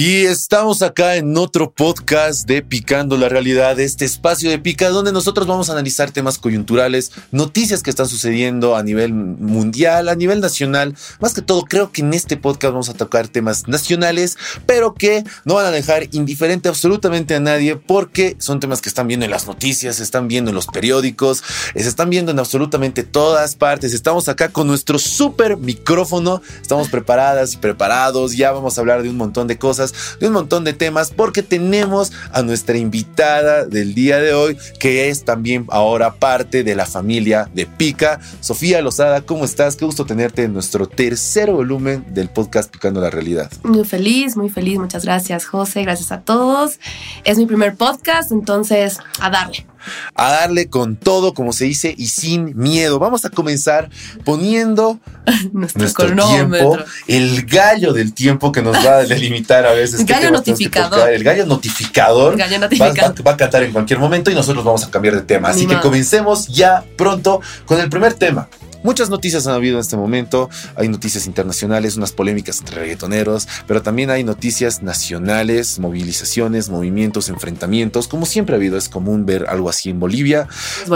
Y estamos acá en otro podcast de Picando la Realidad, este espacio de Pica, donde nosotros vamos a analizar temas coyunturales, noticias que están sucediendo a nivel mundial, a nivel nacional. Más que todo, creo que en este podcast vamos a tocar temas nacionales, pero que no van a dejar indiferente absolutamente a nadie, porque son temas que están viendo en las noticias, se están viendo en los periódicos, se están viendo en absolutamente todas partes. Estamos acá con nuestro super micrófono, estamos preparadas y preparados, ya vamos a hablar de un montón de cosas de un montón de temas, porque tenemos a nuestra invitada del día de hoy, que es también ahora parte de la familia de Pica. Sofía Lozada, ¿cómo estás? Qué gusto tenerte en nuestro tercer volumen del podcast Picando la Realidad. Muy feliz, muy feliz. Muchas gracias, José. Gracias a todos. Es mi primer podcast, entonces a darle a darle con todo, como se dice, y sin miedo. Vamos a comenzar poniendo nuestro, tiempo, el gallo del tiempo que nos va a delimitar a veces. El gallo notificador. El gallo notificador. Va, a cantar en cualquier momento y nosotros vamos a cambiar de tema. Así que comencemos ya pronto con el primer tema. Muchas noticias han habido en este momento. Hay noticias internacionales, unas polémicas entre reggaetoneros, pero también hay noticias nacionales, movilizaciones, movimientos, enfrentamientos. Como siempre ha habido, es común ver algo así en Bolivia.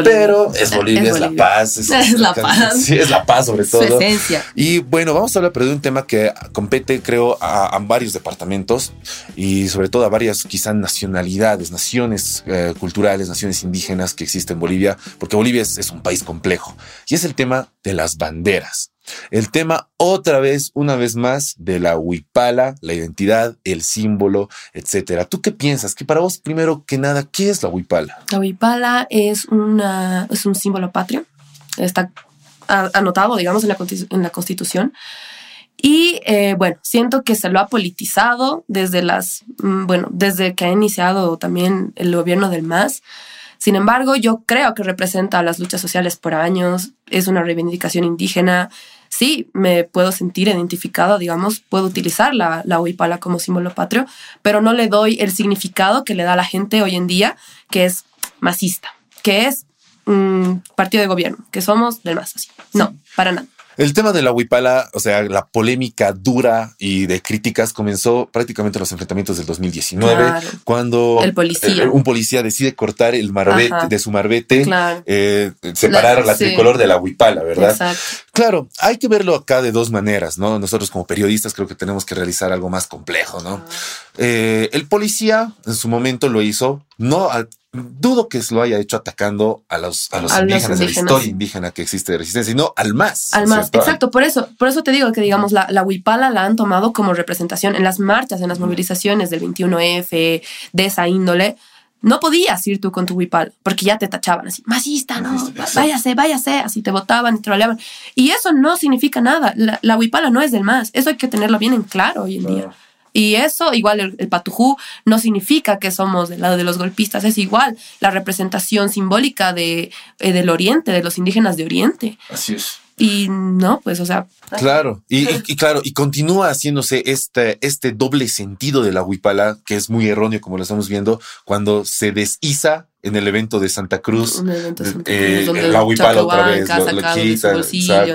Pero es Bolivia, es, la paz. Es, la paz. Sí, es la paz sobre todo. Su esencia. Y bueno, vamos a hablar pero de un tema que compete, creo, a, varios departamentos y sobre todo a varias quizás nacionalidades, naciones eh, culturales, naciones indígenas que existen en Bolivia, porque Bolivia es, es un país complejo. Y es el tema de las banderas. El tema otra vez, una vez más, de la huipala, la identidad, el símbolo, etcétera. ¿Tú qué piensas? Que para vos, primero que nada, ¿qué es la huipala? La huipala es, una, es un símbolo patrio. Está anotado, digamos, en la, en la Constitución. Y eh, bueno, siento que se lo ha politizado desde las, mm, bueno, desde que ha iniciado también el gobierno del MAS. Sin embargo, yo creo que representa las luchas sociales por años, es una reivindicación indígena. Sí, me puedo sentir identificado, digamos, puedo utilizar la, la huipala como símbolo patrio, pero no le doy el significado que le da la gente hoy en día, que es masista, que es un partido de gobierno, que somos del más así. No, para nada. El tema de la huipala, o sea, la polémica dura y de críticas comenzó prácticamente en los enfrentamientos del 2019, cuando el policía. Eh, un policía decide cortar el marbete de su marbete, eh, separar la, tricolor de la huipala, ¿verdad? Claro, hay que verlo acá de dos maneras, ¿no? Nosotros como periodistas creo que tenemos que realizar algo más complejo, ¿no? Eh, el policía en su momento lo hizo, no dudo que lo haya hecho atacando a los, a los indígenas, a la historia indígena que existe de resistencia, sino al más. Al más, exacto. Por eso, por eso te digo que, digamos, la, la huipala la han tomado como representación en las marchas, en las movilizaciones del 21F, de esa índole. No podías ir tú con tu huipala, porque ya te tachaban así, masista, no, váyase, váyase, así te votaban y troleaban. Y eso no significa nada. La, la huipala no es del más. Eso hay que tenerlo bien en claro hoy en día. Y eso, igual el, patujú, no significa que somos del lado de los golpistas, es igual la representación simbólica de, eh, del Oriente, de los indígenas de Oriente. Así es. Y no, pues, o sea. Claro, y, claro, y continúa haciéndose este, este doble sentido de la huipala, que es muy erróneo, como lo estamos viendo, cuando se deshiza en el evento de Santa Cruz, eh, la huipala otra vez, lo, quita,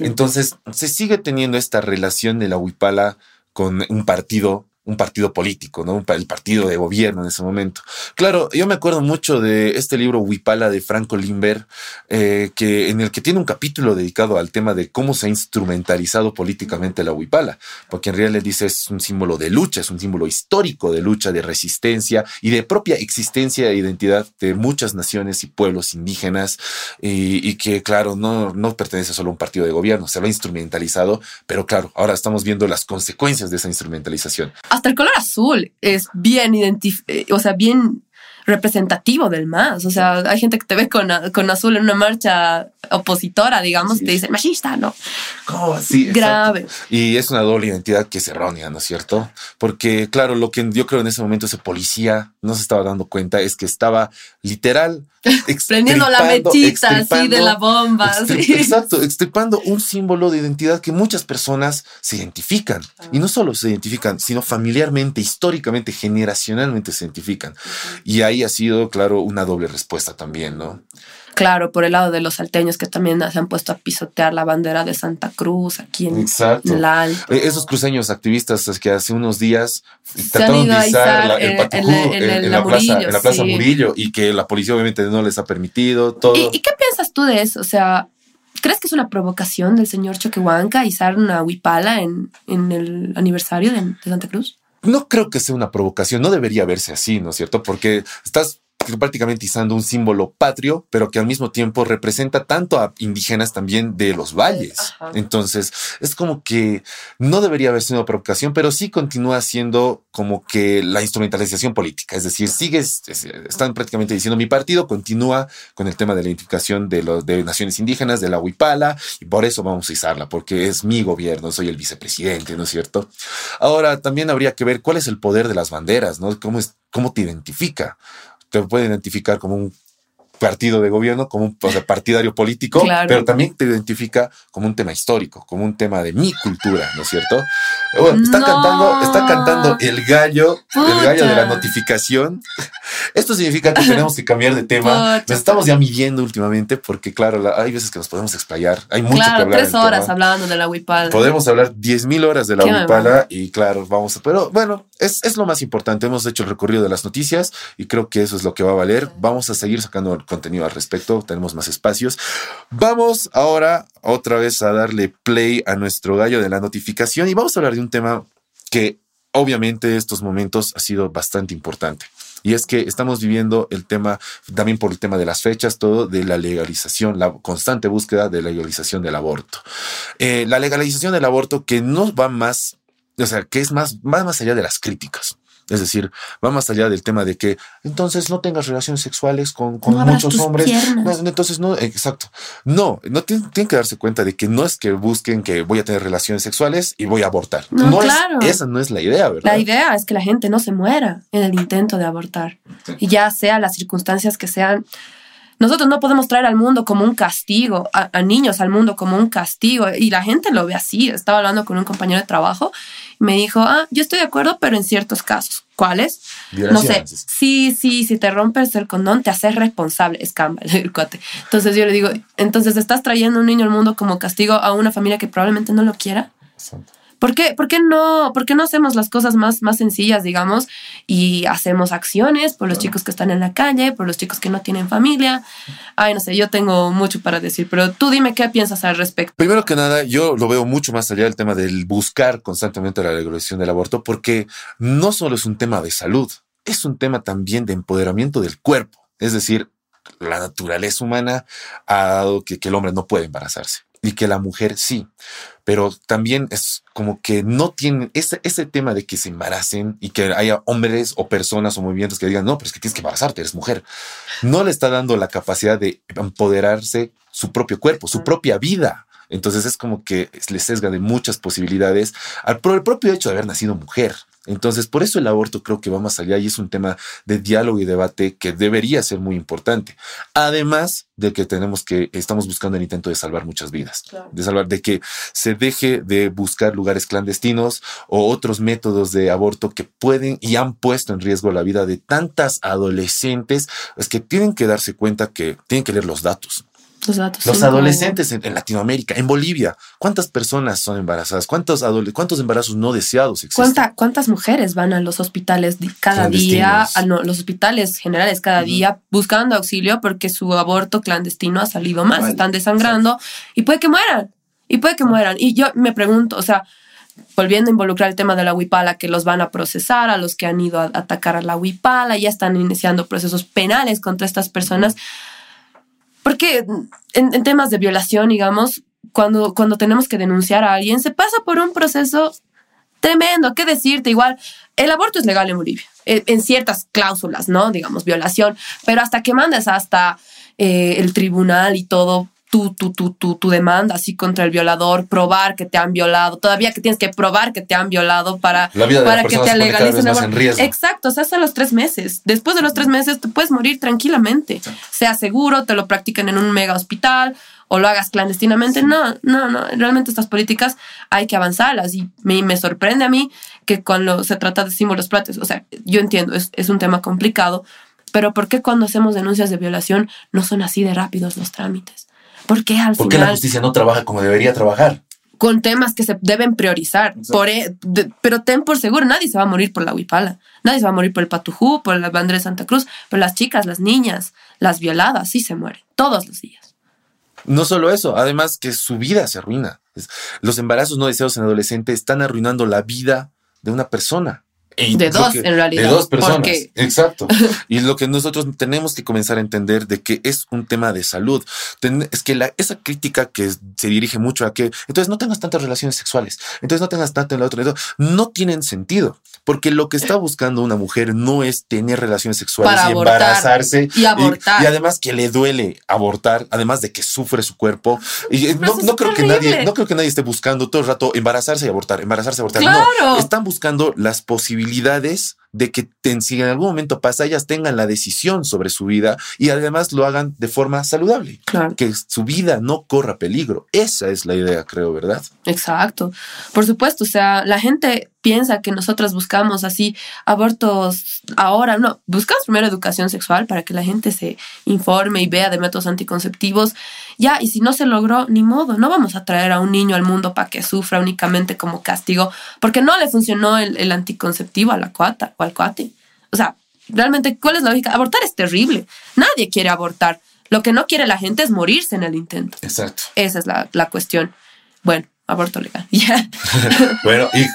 Entonces, se sigue teniendo esta relación de la huipala con un partido un partido político, ¿no? El partido de gobierno en ese momento. Claro, yo me acuerdo mucho de este libro Huipala de Franco Limber, eh, que, en el que tiene un capítulo dedicado al tema de cómo se ha instrumentalizado políticamente la Huipala, porque en realidad dice es un símbolo de lucha, es un símbolo histórico de lucha, de resistencia y de propia existencia e identidad de muchas naciones y pueblos indígenas y, que, claro, no, no pertenece solo a un partido de gobierno, se lo ha instrumentalizado, pero claro, ahora estamos viendo las consecuencias de esa instrumentalización hasta el color azul es bien eh, o sea, bien representativo del más. O sea, hay gente que te ve con, con azul en una marcha opositora, digamos, y te dice machista, ¿no? ¿Cómo así? Grave. Y es una doble identidad que es errónea, ¿no es cierto? Porque, claro, lo que yo creo en ese momento ese policía no se estaba dando cuenta es que estaba literal prendiendo la mechita así de la bomba. Exacto, extirpando un símbolo de identidad que muchas personas se identifican. Y no solo se identifican, sino familiarmente, históricamente, generacionalmente se identifican. Y ahí ha sido, claro, una doble respuesta también, ¿no? Claro, por el lado de los salteños que también se han puesto a pisotear la bandera de Santa Cruz aquí en, el Alto. Eh, esos cruceños activistas que hace unos días trataron de izar el patujú en, la, plaza, en la plaza Murillo y que la policía obviamente no les ha permitido todo. ¿Y, qué piensas tú de eso? O sea, ¿crees que es una provocación del señor Choquehuanca izar una huipala en, en el aniversario de, de Santa Cruz? No creo que sea una provocación, no debería verse así, ¿no es cierto? Porque estás prácticamente izando un símbolo patrio, pero que al mismo tiempo representa tanto a indígenas también de los valles. Entonces, es como que no debería haber sido una provocación, pero sí continúa siendo como que la instrumentalización política. Es decir, sigue, están prácticamente diciendo mi partido continúa con el tema de la identificación de los de naciones indígenas, de la huipala, y por eso vamos a izarla, porque es mi gobierno, soy el vicepresidente, ¿no es cierto? Ahora, también habría que ver cuál es el poder de las banderas, ¿no? ¿Cómo, es, cómo te identifica? Te puede identificar como un partido de gobierno, como un partidario político, pero también te identifica como un tema histórico, como un tema de mi cultura, ¿no es cierto? Bueno, está cantando, está cantando el gallo, el gallo de la notificación. Esto significa que tenemos que cambiar de tema. Nos estamos ya midiendo últimamente porque, claro, hay veces que nos podemos explayar. Hay mucho que hablar. tres horas hablando de la huipala. Podemos hablar diez mil horas de la huipala y, claro, vamos a. Pero bueno, es, es lo más importante. Hemos hecho el recorrido de las noticias y creo que eso es lo que va a valer. Vamos a seguir sacando contenido al respecto. Tenemos más espacios. Vamos ahora otra vez a darle play a nuestro gallo de la notificación y vamos a hablar de un tema que obviamente estos momentos ha sido bastante importante. Y es que estamos viviendo el tema, también por el tema de las fechas, todo de la legalización, la constante búsqueda de la legalización del aborto. Eh, la legalización del aborto que no va más, o sea, que es más, más, más allá de las críticas. Es decir, va más allá del tema de que entonces no tengas relaciones sexuales con, muchos hombres. entonces no, exacto. No, no tienen, que darse cuenta de que no es que busquen que voy a tener relaciones sexuales y voy a abortar. No, claro. esa no es la idea, ¿verdad? La idea es que la gente no se muera en el intento de abortar. Y ya sea las circunstancias que sean. Nosotros no podemos traer al mundo como un castigo, a, niños al mundo como un castigo. Y la gente lo ve así. Estaba hablando con un compañero de trabajo me dijo, ah, yo estoy de acuerdo, pero en ciertos casos. ¿Cuáles? No sé. Sí, sí, si te rompes el condón, te haces responsable. Es el cuate. Entonces yo le digo, entonces estás trayendo un niño al mundo como castigo a una familia que probablemente no lo quiera. ¿Por qué, por qué no, por qué no hacemos las cosas más, más sencillas, digamos, y hacemos acciones por los chicos que están en la calle, por los chicos que no tienen familia? Ay, no sé, yo tengo mucho para decir, pero tú dime qué piensas al respecto. Primero que nada, yo lo veo mucho más allá del tema del buscar constantemente la legalización del aborto, porque no solo es un tema de salud, es un tema también de empoderamiento del cuerpo. Es decir, la naturaleza humana ha dado que, que el hombre no puede embarazarse y que la mujer sí. Pero también es como que no tienen ese, ese tema de que se embaracen y que haya hombres o personas o movimientos que digan, no, pero es que tienes que embarazarte, eres mujer. No le está dando la capacidad de empoderarse su propio cuerpo, su propia vida. Entonces es como que le sesga de muchas posibilidades al por el propio hecho de haber nacido mujer. Entonces, por eso el aborto creo que va más allá y es un tema de diálogo y debate que debería ser muy importante. Además de que tenemos que, estamos buscando el intento de salvar muchas vidas, de salvar, de que se deje de buscar lugares clandestinos o otros métodos de aborto que pueden y han puesto en riesgo la vida de tantas adolescentes, es que tienen que darse cuenta que tienen que leer los datos. Los, adolescentes en, Latinoamérica, en Bolivia, ¿cuántas personas son embarazadas? ¿Cuántos, cuántos embarazos no deseados existen? ¿Cuántas mujeres van a los hospitales cada día, a los hospitales generales cada día buscando auxilio porque su aborto clandestino ha salido más? Están desangrando y puede que mueran. Y puede que mueran. Y yo me pregunto, o sea, volviendo a involucrar el tema de la huipala, que los van a procesar, a los que han ido a atacar a la huipala, ya están iniciando procesos penales contra estas personas. Porque en, temas de violación, digamos, cuando, cuando tenemos que denunciar a alguien, se pasa por un proceso tremendo. ¿Qué decirte? Igual, el aborto es legal en Bolivia, en ciertas cláusulas, ¿no? Digamos, violación, pero hasta que mandes hasta eh, el tribunal y todo, tu, tu, tu, tu, tu demanda así contra el violador, probar que te han violado, todavía que tienes que probar que te han violado para, para que te legalicen Exacto, o sea, hasta los tres meses. Después de los tres meses te puedes morir tranquilamente. Sea seguro, te lo practican en un mega hospital o lo hagas clandestinamente. No, no, no. Realmente estas políticas hay que avanzarlas y me, me sorprende a mí que cuando se trata de símbolos plates, o sea, yo entiendo, es, es un tema complicado, Pero ¿por qué cuando hacemos denuncias de violación no son así de rápidos los trámites? ¿Por qué al ¿Por qué la justicia no trabaja como debería trabajar? Con temas que se deben priorizar. Por, e, pero ten por seguro, nadie se va a morir por la huipala. Nadie se va a morir por el patujú, por la bandera de Santa Cruz. Pero las chicas, las niñas, las violadas, sí se mueren. Todos los días. No solo eso, además que su vida se arruina. Los embarazos no deseados en adolescentes están arruinando la vida de una persona de dos, en realidad. De dos personas. Exacto. y lo que nosotros tenemos que comenzar a entender de que es un tema de salud. es que la, esa crítica que se dirige mucho a que entonces no tengas tantas relaciones sexuales, entonces no tengas tanto en el otro, no tienen sentido. Porque lo que está buscando una mujer no es tener relaciones sexuales y embarazarse. Y abortar. Y, además que le duele abortar, además de que sufre su cuerpo. Y no, no creo que nadie, no creo que nadie esté buscando todo el rato embarazarse y abortar, embarazarse y abortar. No, están buscando las posibilidades posibilidades de que si en algún momento pasa, ellas tengan la decisión sobre su vida y además lo hagan de forma saludable. Que su vida no corra peligro. Esa es la idea, creo, ¿verdad? Exacto. Por supuesto, o sea, la gente piensa que nosotras buscamos así abortos ahora. No, buscamos primero educación sexual para que la gente se informe y vea de métodos anticonceptivos. Ya, y si no se logró, ni modo, no vamos a traer a un niño al mundo para que sufra únicamente como castigo, porque no le funcionó el, anticonceptivo a la cuata o al cuate. O sea, realmente, ¿cuál es la lógica? Abortar es terrible. Nadie quiere abortar. Lo que no quiere la gente es morirse en el intento. Exacto. Esa es la, la cuestión. Bueno, aborto legal. bueno, y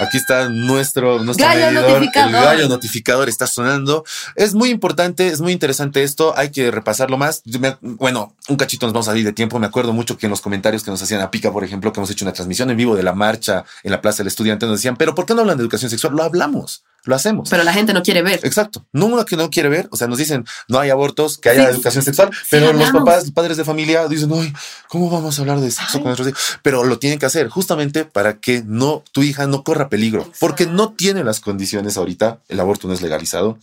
Aquí está nuestro, nuestro gallo notificador. El gallo notificador está sonando. Es muy importante, es muy interesante esto. Hay que repasarlo más. bueno, un cachito nos vamos a ir de tiempo. Me acuerdo mucho que en los comentarios que nos hacían a Pica, por ejemplo, que hemos hecho una transmisión en vivo de la marcha en la Plaza del Estudiante, nos decían, pero ¿por qué no hablan de educación sexual? Lo hablamos lo hacemos. Pero la gente no quiere ver. Exacto. Uno que no quiere ver. O sea, nos dicen, no hay abortos, que haya educación sexual, pero los papás, los padres de familia dicen, ay, ¿cómo vamos a hablar de sexo con nuestros hijos? Pero lo tienen que hacer justamente para que no, tu hija no corra peligro, porque no tiene las condiciones ahorita, el aborto no es legalizado,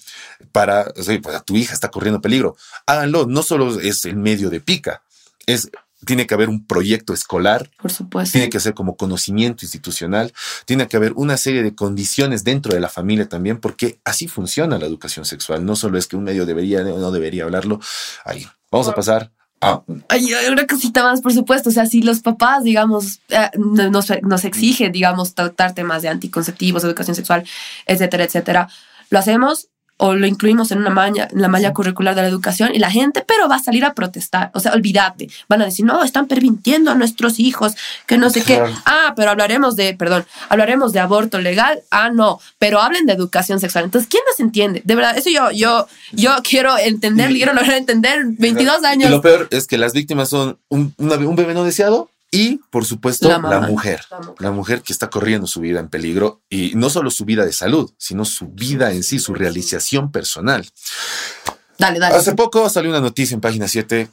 para, o sea, pues, tu hija está corriendo peligro. Háganlo, no solo es el medio de pica, es tiene que haber un proyecto escolar. Por supuesto. Tiene que ser como conocimiento institucional. Tiene que haber una serie de condiciones dentro de la familia también, porque así funciona la educación sexual. No solo es que un medio debería o no debería hablarlo. Ahí. Vamos a pasar a. Hay una cosita más, por supuesto. O sea, si los papás, digamos, eh, nos, nos exigen, digamos, tratar temas de anticonceptivos, educación sexual, etcétera, etcétera, lo hacemos o lo incluimos en una malla, en la malla curricular de la educación y la gente, pero va a salir a protestar. O sea, olvídate. Van a decir, no, están permitiendo a nuestros hijos, que no sé qué. Ah, pero hablaremos de, perdón, hablaremos de aborto legal. Ah, no, pero hablen de educación sexual. Entonces, ¿quién nos entiende? De verdad, eso yo, yo, yo quiero entender, quiero lograr entender 22 años. Y lo peor es que las víctimas son un, un bebé no deseado y, por supuesto, la, mujer, la, mujer, que está corriendo su vida en peligro y no solo su vida de salud, sino su vida en sí, su realización personal. Dale, dale. Hace poco salió una noticia en página 7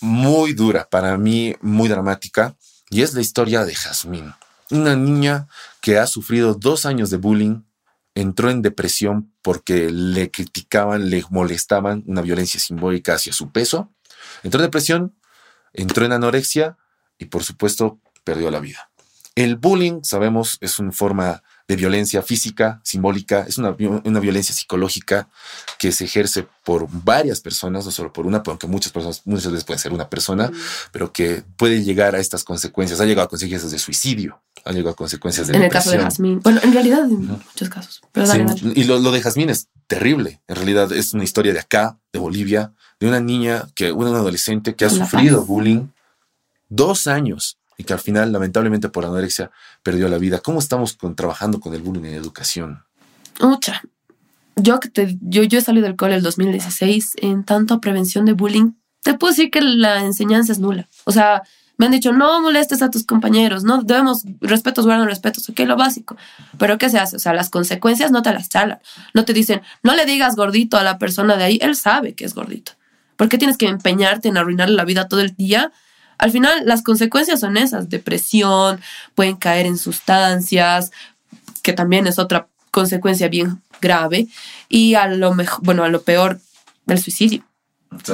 muy dura, para mí muy dramática, y es la historia de Jazmín, una niña que ha sufrido dos años de bullying, entró en depresión porque le criticaban, le molestaban una violencia simbólica hacia su peso, entró en depresión, entró en anorexia y por supuesto perdió la vida. El bullying, sabemos, es una forma de violencia física, simbólica, es una, violencia psicológica que se ejerce por varias personas, no solo por una, aunque muchas personas, muchas veces puede ser una persona, pero que puede llegar a estas consecuencias. Ha llegado a consecuencias de suicidio, ha llegado a consecuencias de En el caso de Jazmín. Bueno, en realidad en muchos casos. Y lo, de Jazmín es terrible. En realidad es una historia de acá, de Bolivia, de una niña, que, una adolescente que ha sufrido bullying dos años y que al final, lamentablemente por anorexia, perdió la vida. ¿Cómo estamos con, trabajando con el bullying en educación? Mucha. Yo, te, yo, yo he salido del cole el 2016 en tanto prevención de bullying. Te puedo decir que la enseñanza es nula. O sea, me han dicho, no molestes a tus compañeros, no debemos respetos, guardan respetos, ok, lo básico. Pero ¿qué se hace? O sea, las consecuencias no te las charlan. No te dicen, no le digas gordito a la persona de ahí, él sabe que es gordito. ¿Por qué tienes que empeñarte en arruinarle la vida todo el día al final, las consecuencias son esas, depresión, pueden caer en sustancias, que también es otra consecuencia bien grave, y a lo mejor, bueno, a lo peor, el suicidio.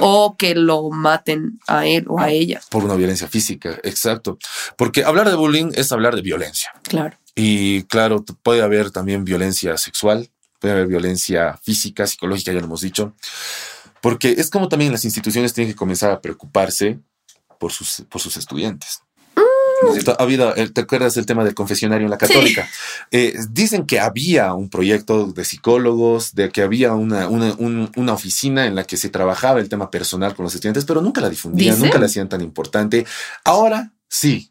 O que lo maten a él o a ella. Por una violencia física, exacto. Porque hablar de bullying es hablar de violencia. Claro. Y claro, puede haber también violencia sexual, puede haber violencia física, psicológica, ya lo hemos dicho, porque es como también las instituciones tienen que comenzar a preocuparse por sus, por sus estudiantes. Ha habido, ¿te acuerdas del tema del confesionario en la católica? Eh, dicen que había un proyecto de psicólogos, de que había una, una, oficina en la que se trabajaba el tema personal con los estudiantes, pero nunca la difundían, nunca la hacían tan importante. Ahora sí,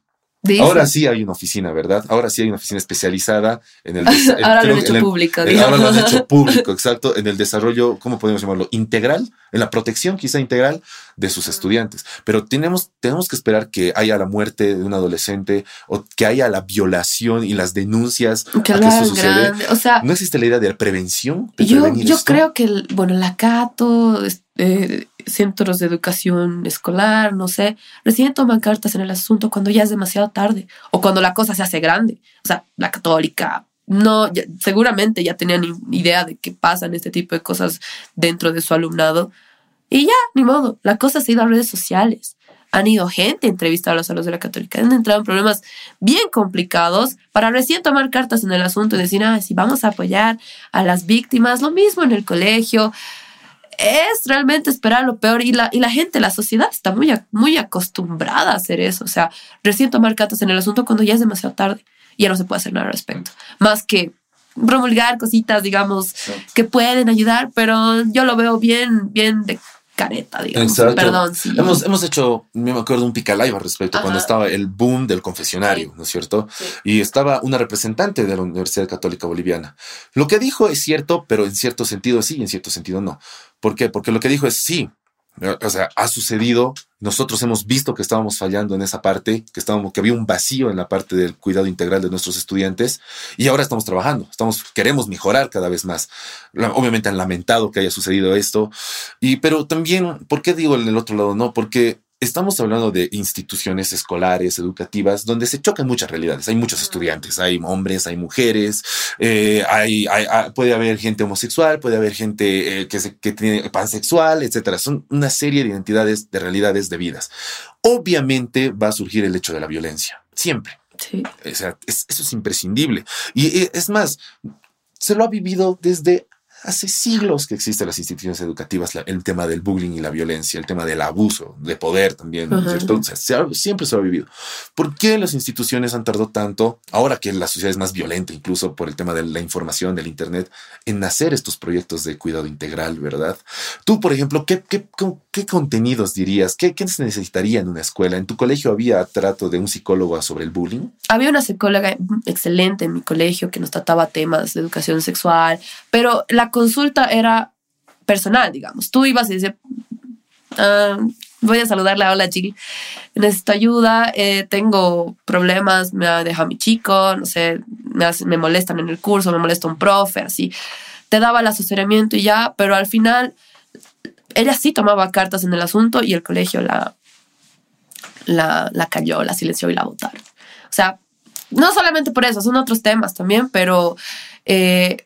Ahora sí hay una oficina, ¿verdad? Ahora sí hay una oficina especializada en el... ahora lo han hecho público, Ahora lo han hecho público, exacto, en el desarrollo, ¿cómo podemos llamarlo? Integral, en la protección quizá integral de sus estudiantes. Pero tenemos, tenemos que esperar que haya la muerte de un adolescente o que haya la violación y las denuncias que, a que eso sucede. O sea, ¿No existe la idea de prevención? yo yo creo que, bueno, la CATO... Eh, centros de educación escolar, no sé, recién toman cartas en el asunto cuando ya es demasiado tarde o cuando la cosa se hace grande. O sea, la católica, no, seguramente ya tenían idea de que pasan este tipo de cosas dentro de su alumnado. Y ya, ni modo, la cosa se ha ido a redes sociales. Han ido gente a entrevistar a los alumnos de la católica. Han entrado en problemas bien complicados para recién tomar cartas en el asunto y decir, ah, si vamos a apoyar a las víctimas, lo mismo en el colegio es realmente esperar lo peor y la, y la gente, la sociedad está muy, muy acostumbrada a hacer eso. O sea, recién tomar cartas en el asunto cuando ya es demasiado tarde y ya no se puede hacer nada al respecto. Más que promulgar cositas, digamos, que pueden ayudar, pero yo lo veo bien, bien de careta, digamos. Perdón. Hemos, hemos hecho, me acuerdo, un picalive al respecto, cuando estaba el boom del confesionario, ¿no es cierto? Y estaba una representante de la Universidad Católica Boliviana. Lo que dijo es cierto, pero en cierto sentido sí y en cierto sentido no. ¿Por qué? Porque lo que dijo es sí, o sea, ha sucedido, nosotros hemos visto que estábamos fallando en esa parte, que, estábamos, que había un vacío en la parte del cuidado integral de nuestros estudiantes y ahora estamos trabajando, estamos, queremos mejorar cada vez más. Obviamente han lamentado que haya sucedido esto, y, pero también, ¿por qué digo en el otro lado no? Porque estamos hablando de instituciones escolares, educativas, donde se chocan muchas realidades. Hay muchos estudiantes, hay hombres, hay mujeres, eh, hay, ah, puede haber gente homosexual, puede haber gente eh, que, que tiene pansexual, etcétera. Son una serie de identidades, de realidades, de vidas. Obviamente va a surgir el hecho de la violencia, siempre. Sí. O sea, eso es imprescindible. Y eh, es más, se lo ha vivido desde hace siglos que existen las instituciones educativas, el tema del bullying y la violencia, el tema del abuso de poder también, ¿cierto? siempre se ha vivido. ¿Por qué las instituciones han tardado tanto, ahora que la sociedad es más violenta, incluso por el tema de la información, del Internet, en hacer estos proyectos de cuidado integral, verdad? Tú, por ejemplo, ¿qué, qué, qué contenidos dirías? ¿Qué, ¿Qué se necesitaría en una escuela? ¿En tu colegio había trato de un psicólogo sobre el bullying? Había una psicóloga excelente en mi colegio que nos trataba temas de educación sexual, pero la consulta era personal, digamos. Tú ibas y decías, ah, voy a saludarle, hola Jill, necesito ayuda, eh, tengo problemas, me ha dejado mi chico, no sé, me, me molestan en el curso, me molesta un profe, así. Te daba el asesoramiento y ya, pero al final ella sí tomaba cartas en el asunto y el colegio la, la, la cayó, la silenció y la votaron. O sea, no solamente por eso, son otros temas también, pero eh,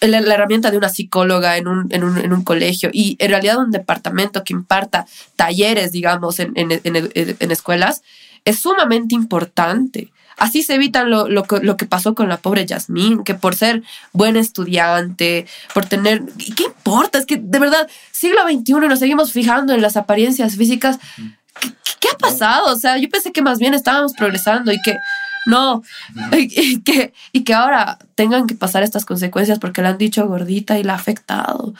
la, herramienta de una psicóloga en un, en, un, en un, colegio y en realidad un departamento que imparta talleres, digamos, en, en escuelas, es sumamente importante. Así se evitan lo, lo, lo, que pasó con la pobre Yasmín, que por ser buen estudiante, por tener... ¿Qué importa? Es que de verdad, siglo XXI nos seguimos fijando en las apariencias físicas. ¿Qué, qué ha pasado? O sea, yo pensé que más bien estábamos progresando y que no, y que, y que ahora tengan que pasar estas consecuencias porque le han dicho gordita y la ha afectado.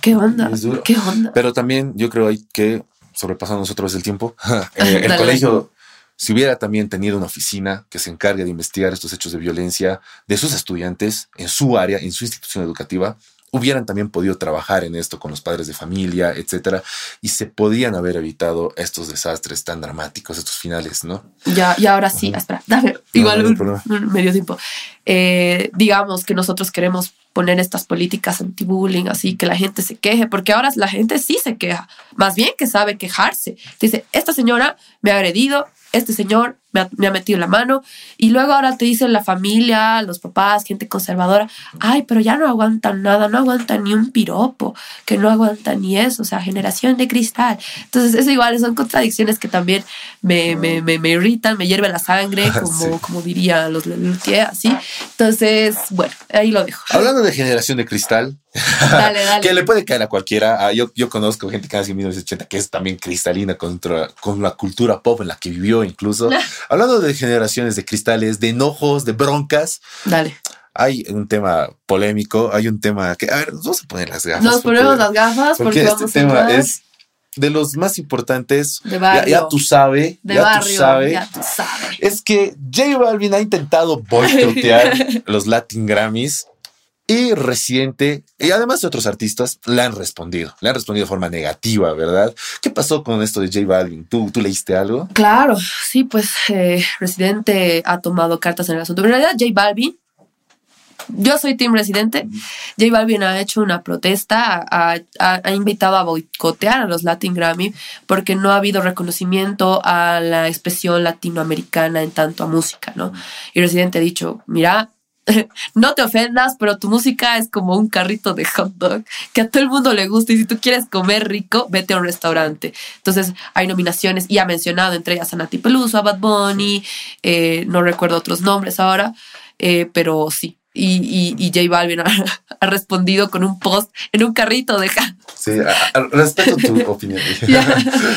¿Qué onda? ¿Qué onda? Pero también yo creo que, sobrepasando nosotros el tiempo, eh, el colegio, si hubiera también tenido una oficina que se encargue de investigar estos hechos de violencia de sus estudiantes en su área, en su institución educativa, hubieran también podido trabajar en esto con los padres de familia, etcétera, y se podían haber evitado estos desastres tan dramáticos, estos finales, ¿no? Ya, y ahora sí, espera, dame, igual un, medio tiempo. Eh, digamos que nosotros queremos poner estas políticas anti-bullying, así que la gente se queje, porque ahora la gente sí se queja, más bien que sabe quejarse. Dice, esta señora me ha agredido, este señor me ha, metido la mano. Y luego ahora te dicen la familia, los papás, gente conservadora, ay, pero ya no aguantan nada, no aguantan ni un piropo, que no aguantan ni eso, o sea, generación de cristal. Entonces, eso igual son contradicciones que también me, me, me, irritan, me hierve la sangre, como, como dirían los Lelutier, así. Entonces, bueno, ahí lo dejo. Hablando de generación de cristal, dale, dale. que le puede caer a cualquiera. Ah, yo, yo conozco gente que nació en 1980 que es también cristalina contra, con la cultura pop en la que vivió incluso. Hablando de generaciones de cristales, de enojos, de broncas. Dale hay un tema polémico, hay un tema que, a ver, vamos a poner las gafas. Nos ponemos las gafas porque, este tema es de los más importantes. De barrio. Ya, tú sabes, ya, barrio, tú sabes, ya tú sabes. Es que J Balvin ha intentado boicotear los Latin Grammys y Residente, y además de otros artistas, le han respondido. Le han respondido de forma negativa, ¿verdad? ¿Qué pasó con esto de J Balvin? ¿Tú, tú leíste algo? Claro, sí, pues eh, Residente ha tomado cartas en el asunto. en realidad, J Balvin yo soy Team Residente. J Balvin ha hecho una protesta, ha, invitado a boicotear a los Latin Grammy porque no ha habido reconocimiento a la expresión latinoamericana en tanto a música, ¿no? Y Residente ha dicho, mira, no te ofendas, pero tu música es como un carrito de hot dog que a todo el mundo le gusta y si tú quieres comer rico, vete a un restaurante. Entonces hay nominaciones y ha mencionado entre ellas a Nati Peluso, a Bad Bunny, eh, no recuerdo otros nombres ahora, eh, pero sí, y, y, J Balvin ha, respondido con un post en un carrito de Sí, respeto tu opinión.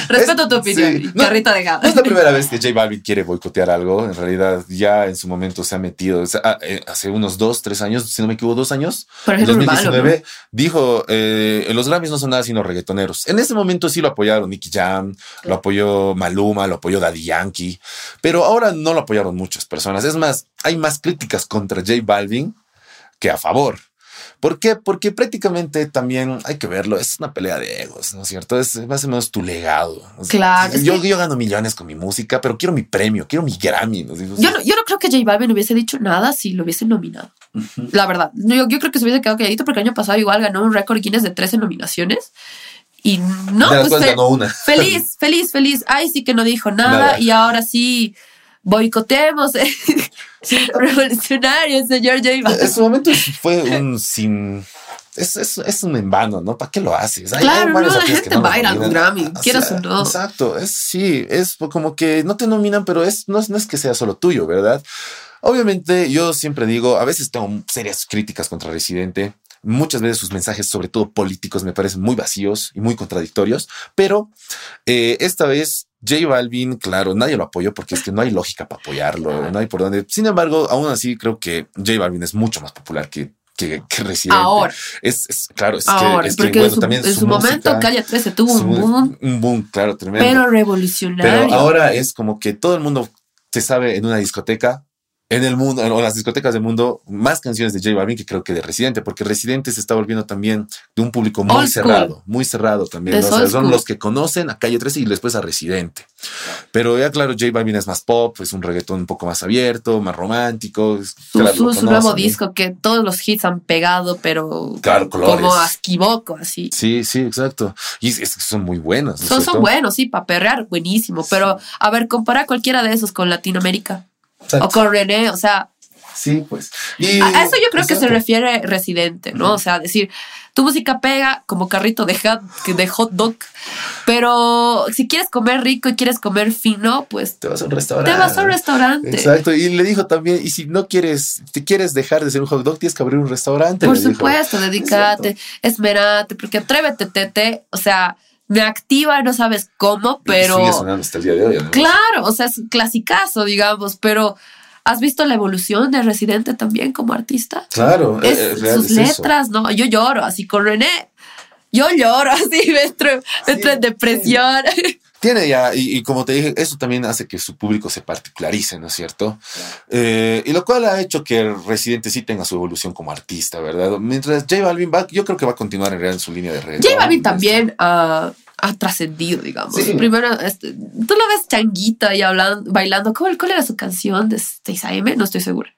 respeto tu opinión. carrito de No es la primera vez que J Balvin quiere boicotear algo. En realidad, ya en su momento se ha metido. Eh, hace unos dos, tres años, si no me equivoco, dos años. en 2019, dijo: eh, Los Grammys no son nada sino reggaetoneros. En ese momento sí lo apoyaron Nicky Jam, lo apoyó Maluma, lo apoyó Daddy Yankee. Pero ahora no lo apoyaron muchas personas. Es más, hay más críticas contra J Balvin que a favor. ¿Por qué? Porque prácticamente también hay que verlo, es una pelea de egos, ¿no es cierto? Es más o menos tu legado. Claro. yo, yo gano millones con mi música, pero quiero mi premio, quiero mi Grammy. Yo, no, yo no creo que J Balvin hubiese dicho nada si lo hubiese nominado. La verdad, yo, yo, creo que se hubiese quedado calladito porque el año pasado igual ganó un récord Guinness de 13 nominaciones. Y no, pues ganó una. feliz, feliz, feliz. Ay, sí que no dijo nada. y ahora sí boicotemos. Sí, revolucionario, señor J En su momento fue un sin. Es, es, es, un en vano, ¿no? ¿Para qué lo haces? claro, no, la gente va a ir a un Grammy, quieras o no. Exacto, es sí, es como que no te nominan, pero es, no, no es que sea solo tuyo, ¿verdad? Obviamente, yo siempre digo, a veces tengo serias críticas contra Residente. Muchas veces sus mensajes, sobre todo políticos, me parecen muy vacíos y muy contradictorios, pero eh, esta vez J Balvin, claro, nadie lo apoyó porque es que no hay lógica para apoyarlo, no hay por dónde. Sin embargo, aún así creo que J Balvin es mucho más popular que que, que Residente. Ahora. Es, claro, es que, es porque bueno, también en su, momento Calle 13 tuvo un boom. Un boom, claro, tremendo. Pero revolucionario. Pero ahora es como que todo el mundo se sabe en una discoteca en el mundo, en las discotecas del mundo, más canciones de J Balvin que creo que de Residente, porque Residente se está volviendo también de un público muy cerrado, muy cerrado también. son los que conocen a Calle 13 y después a Residente. Pero ya claro, J Balvin es más pop, es un reggaetón un poco más abierto, más romántico. Su, su, nuevo disco que todos los hits han pegado, pero como a equivoco, así. Sí, sí, exacto. Y es, que son muy buenos. son, son buenos, sí, para perrear, buenísimo. Pero a ver, compara cualquiera de esos con Latinoamérica. O con René, o sea. Sí, pues. a eso yo creo que se refiere residente, ¿no? O sea, decir, tu música pega como carrito de hot, de hot dog, pero si quieres comer rico y quieres comer fino, pues te vas a un restaurante. Te vas a un restaurante. Exacto. Y le dijo también, y si no quieres, si quieres dejar de ser un hot dog, tienes que abrir un restaurante. Por supuesto, dedícate, esmerate, porque atrévete, tete, o sea, me activa y no sabes cómo, pero... Sigue sonando hasta el día de hoy. Claro, o sea, es un clasicazo, digamos, pero... ¿Has visto la evolución de Residente también como artista? Claro, es, eh, sus letras, ¿no? Yo lloro así con René. Yo lloro así, me entro, en depresión. Tiene ya, y, como te dije, eso también hace que su público se particularice, ¿no es cierto? Eh, y lo cual ha hecho que Residente sí tenga su evolución como artista, ¿verdad? Mientras J Balvin va, yo creo que va a continuar en, realidad en su línea de red. J Balvin también ha trascendido, digamos. Primero, este, tú lo ves changuita y hablando, bailando. ¿Cuál, cuál era su canción de 6 AM? No estoy segura.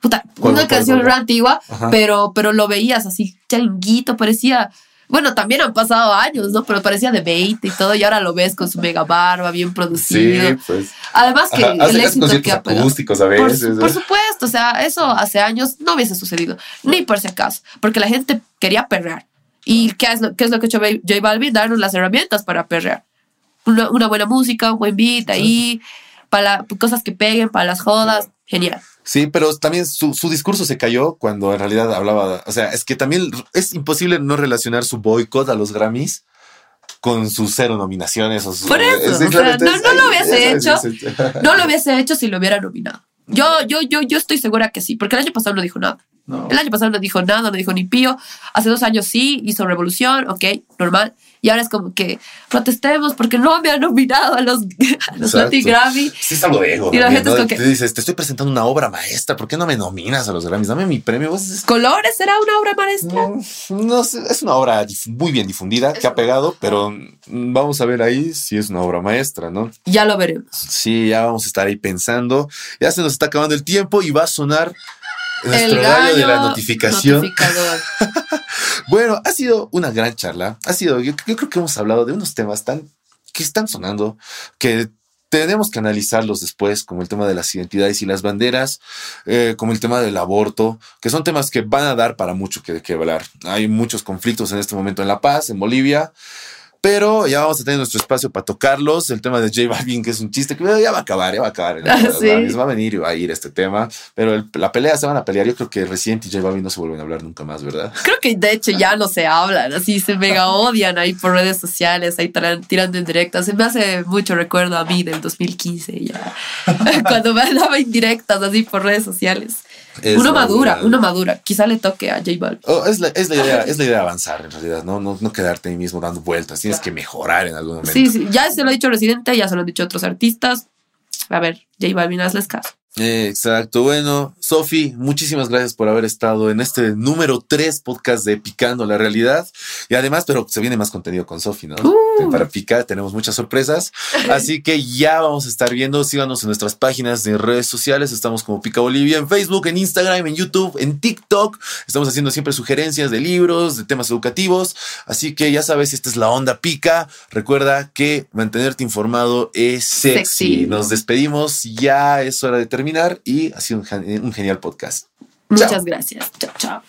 Puta, una canción antigua, pero, pero lo veías así, changuito, parecía bueno, también han pasado años, ¿no? Pero parecía de 20 y todo, y ahora lo ves con su mega barba, bien producido. Sí, pues. Además que el éxito que ha acústicos a veces. Por, supuesto, o sea, eso hace años no hubiese sucedido, ni por si acaso, porque la gente quería perrear. ¿Y qué es lo, qué es lo que ha hecho J Balvin? Darnos las herramientas para perrear. Una, buena música, un buen beat ahí, para cosas que peguen, para las jodas. Genial. Sí, pero también su, su, discurso se cayó cuando en realidad hablaba, o sea, es que también es imposible no relacionar su boicot a los Grammys con sus cero nominaciones. O Por eso, o sea, no, no lo hubiese hecho, no lo hubiese hecho si lo hubiera nominado. Yo, yo, yo, yo estoy segura que sí, porque el año pasado no dijo nada. El año pasado no dijo nada, no dijo ni pío. Hace dos años sí, hizo revolución, ok, normal. Y ahora es como que protestemos porque no me han nominado a los, a los Latin Grammy. Sí, es algo de ego. Y la gente es como que. Te dices, te estoy presentando una obra maestra, ¿por qué no me nominas a los Grammys? Dame mi premio. ¿Colores será una obra maestra? No, es una obra muy bien difundida, que ha pegado, pero vamos a ver ahí si es una obra maestra, ¿no? Ya lo veremos. Sí, ya vamos a estar ahí pensando. Ya se nos está acabando el tiempo y va a sonar nuestro el de la notificación. bueno, ha sido una gran charla. Ha sido, yo, creo que hemos hablado de unos temas tan que están sonando, que tenemos que analizarlos después, como el tema de las identidades y las banderas, eh, como el tema del aborto, que son temas que van a dar para mucho que, que hablar. Hay muchos conflictos en este momento en La Paz, en Bolivia. Pero ya vamos a tener nuestro espacio para tocarlos. El tema de J Balvin, que es un chiste que ya va a acabar, ya va a acabar. Va a venir y va a ir este tema. Pero la pelea se van a pelear. Yo creo que Resident y J Balvin no se vuelven a hablar nunca más, ¿verdad? Creo que de hecho ya no se hablan. Así se mega odian ahí por redes sociales, ahí tirando en directas. Se me hace mucho recuerdo a mí del 2015 ya. Cuando me andaba indirectas así por redes sociales uno madura, uno madura. Quizá le toque a J Balvin. Oh, es, la, es, la idea, es la idea de avanzar, en realidad, ¿no? No, no quedarte ahí mismo dando vueltas. Tienes que mejorar en algún momento. Sí, sí. Ya se lo ha dicho Residente, ya se lo han dicho otros artistas. A ver, J Balvin, hazles caso. Exacto. Bueno, Sofi, muchísimas gracias por haber estado en este número 3 podcast de Picando la Realidad. Y además, pero se viene más contenido con Sofi, ¿no? Uh. Para picar tenemos muchas sorpresas. Así que ya vamos a estar viendo. Síganos en nuestras páginas de redes sociales. Estamos como Pica Bolivia en Facebook, en Instagram, en YouTube, en TikTok. Estamos haciendo siempre sugerencias de libros, de temas educativos. Así que ya sabes, esta es la onda Pica. Recuerda que mantenerte informado es sexy. Nos despedimos. Ya es hora de terminar y ha sido un, genial podcast. Muchas gracias. Chao, chao.